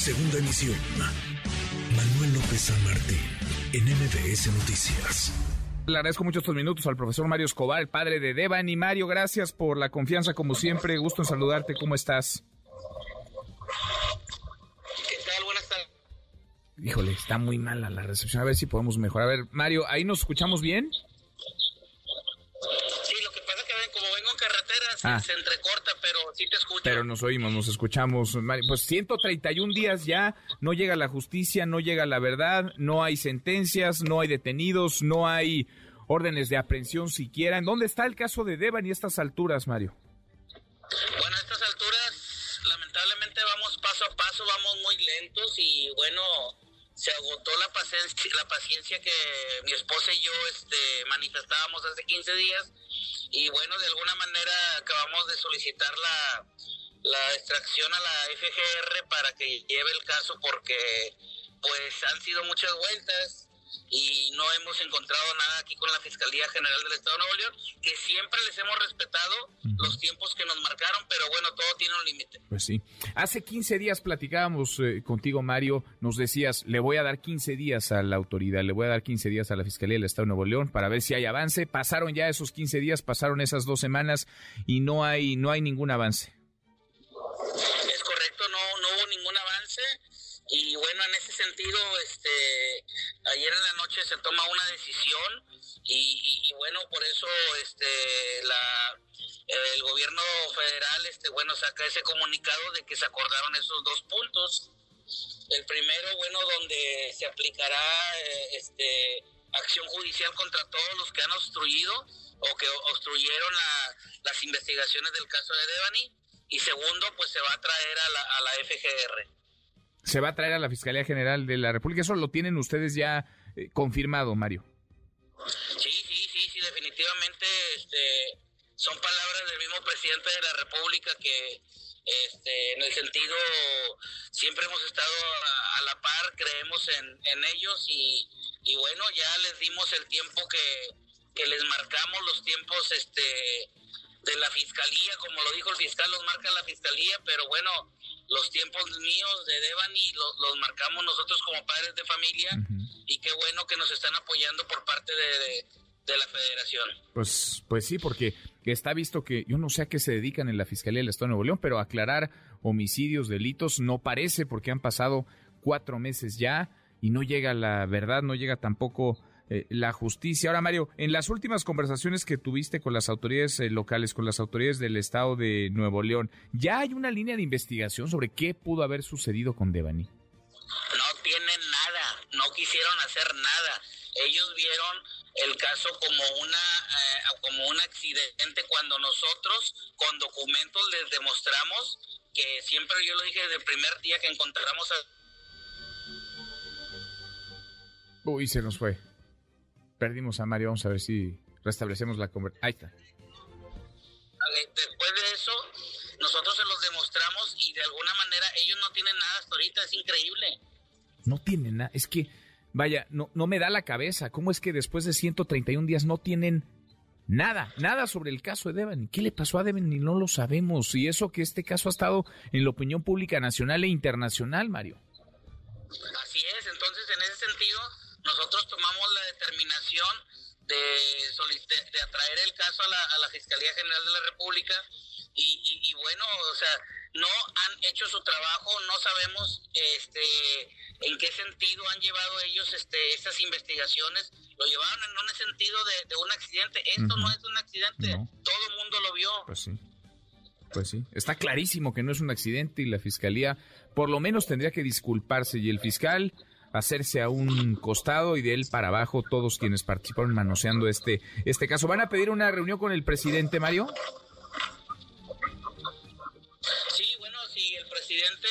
Segunda emisión. Manuel López San Martín, en MBS Noticias. Le agradezco mucho estos minutos al profesor Mario Escobar, el padre de Devan. Y Mario, gracias por la confianza, como siempre. Gusto en saludarte. ¿Cómo estás? ¿Qué tal? Buenas tardes. Híjole, está muy mala la recepción. A ver si podemos mejorar. A ver, Mario, ¿ahí nos escuchamos bien? Sí, lo que pasa es que ven, como vengo en se, Ah. se entrecorta, pero sí te escucho. Pero nos oímos, nos escuchamos. Pues 131 días ya, no llega la justicia, no llega la verdad, no hay sentencias, no hay detenidos, no hay órdenes de aprehensión siquiera. ¿En dónde está el caso de Devan y estas alturas, Mario? Bueno, a estas alturas, lamentablemente vamos paso a paso, vamos muy lentos y bueno, se agotó la paciencia, la paciencia que mi esposa y yo este, manifestábamos hace 15 días y bueno, de alguna manera acabamos de solicitar la, la extracción a la FGR para que lleve el caso porque pues han sido muchas vueltas y no hemos encontrado nada aquí con la Fiscalía General del Estado de Nuevo León, que siempre les hemos respetado los tiempos que nos marcaron, pero bueno, todo tiene un límite. Pues sí. Hace 15 días platicábamos eh, contigo, Mario. Nos decías, le voy a dar 15 días a la autoridad, le voy a dar 15 días a la Fiscalía del Estado de Nuevo León para ver si hay avance. Pasaron ya esos 15 días, pasaron esas dos semanas y no hay, no hay ningún avance. Es correcto, no, no hubo ningún avance y bueno, en ese sentido, este, ayer en la noche se toma una decisión y, bueno, por eso este, la, el gobierno federal, este, bueno, saca ese comunicado de que se acordaron esos dos puntos. El primero, bueno, donde se aplicará eh, este, acción judicial contra todos los que han obstruido o que obstruyeron la- las investigaciones del caso de Devani. Y segundo, pues se va a traer a la, a la FGR. Se va a traer a la Fiscalía General de la República. Eso lo tienen ustedes ya eh, confirmado, Mario. Sí, sí, sí, sí, definitivamente este, son palabras del mismo presidente de la República que este, en el sentido siempre hemos estado a, a la par, creemos en, ellos y, y bueno, ya les dimos el tiempo que, que les marcamos, los tiempos este, de la fiscalía, como lo dijo el fiscal, los marca la fiscalía, pero bueno, los tiempos míos de Devani los, los marcamos nosotros como padres de familia y qué bueno que nos están apoyando por parte de, de- de la federación. Pues, pues sí, porque está visto que yo no sé a qué se dedican en la Fiscalía del Estado de Nuevo León, pero aclarar homicidios, delitos, no parece porque han pasado cuatro meses ya y no llega la verdad, no llega tampoco eh, la justicia. Ahora, Mario, en las últimas conversaciones que tuviste con las autoridades eh, locales, con las autoridades del Estado de Nuevo León, ¿ya hay una línea de investigación sobre qué pudo haber sucedido con Devani? No tienen nada, no quisieron hacer nada. Ellos vieron el caso como una eh, como un accidente cuando nosotros con documentos les demostramos que siempre yo lo dije desde el primer día que encontramos a Uy, se nos fue. Perdimos a Mario, vamos a ver si restablecemos la conversación. Ahí está. Después de eso, nosotros se los demostramos y de alguna manera ellos no tienen nada hasta ahorita, es increíble. No tienen nada. Es que, vaya, no, no me da la cabeza. ¿Cómo es que después de 131 días no tienen nada, nada sobre el caso de Devani? ¿Qué le pasó a Devani? No lo sabemos. Y eso que este caso ha estado en la opinión pública nacional e internacional, Mario. Así es, entonces en ese sentido nosotros determinación de, de- atraer el caso a la, a la Fiscalía General de la República y, y- y bueno, o sea, no han hecho su trabajo, no sabemos este en qué sentido han llevado ellos este estas investigaciones, lo llevaron en un sentido de, de un accidente, esto no es un accidente, No. todo el mundo lo vio. Pues sí. Pues sí. Está clarísimo que no es un accidente y la fiscalía por lo menos tendría que disculparse y el fiscal hacerse a un costado y de él para abajo todos quienes participaron manoseando este, este caso. ¿Van a pedir una reunión con el presidente, Mario? Sí, bueno, si el presidente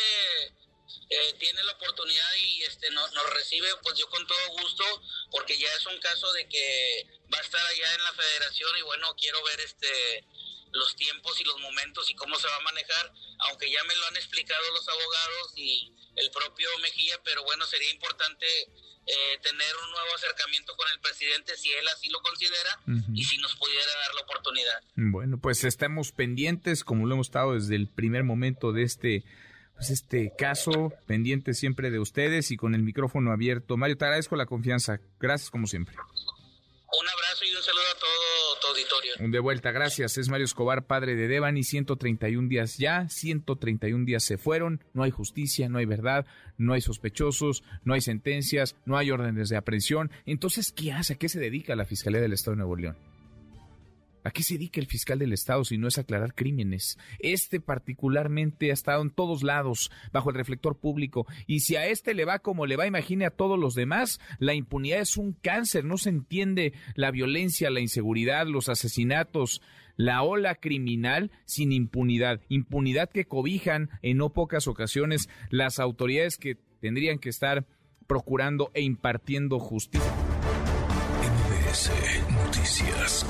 eh, tiene la oportunidad y este no- nos recibe, pues yo con todo gusto, porque ya es un caso de que va a estar allá en la federación y bueno, quiero ver este los tiempos y los momentos y cómo se va a manejar, aunque ya me lo han explicado los abogados y el propio Mejía, pero bueno, sería importante eh, tener un nuevo acercamiento con el presidente si él así lo considera y si nos pudiera dar la oportunidad. Bueno, pues estamos pendientes, como lo hemos estado desde el primer momento de este pues, este caso pendiente siempre de ustedes y con el micrófono abierto. Mario, te agradezco la confianza. Gracias como siempre. Auditorio. De vuelta, gracias. Es Mario Escobar, padre de Devani, 131 días ya, 131 días se fueron, no hay justicia, no hay verdad, no hay sospechosos, no hay sentencias, no hay órdenes de aprehensión. Entonces, ¿qué hace? ¿A qué se dedica la Fiscalía del Estado de Nuevo León? ¿A qué se dedica el fiscal del Estado si no es aclarar crímenes? Este particularmente ha estado en todos lados, bajo el reflector público, y si a este le va como le va, imagine a todos los demás, la impunidad es un cáncer, no se entiende la violencia, la inseguridad, los asesinatos, la ola criminal sin impunidad, impunidad que cobijan en no pocas ocasiones las autoridades que tendrían que estar procurando e impartiendo justicia. Noticias.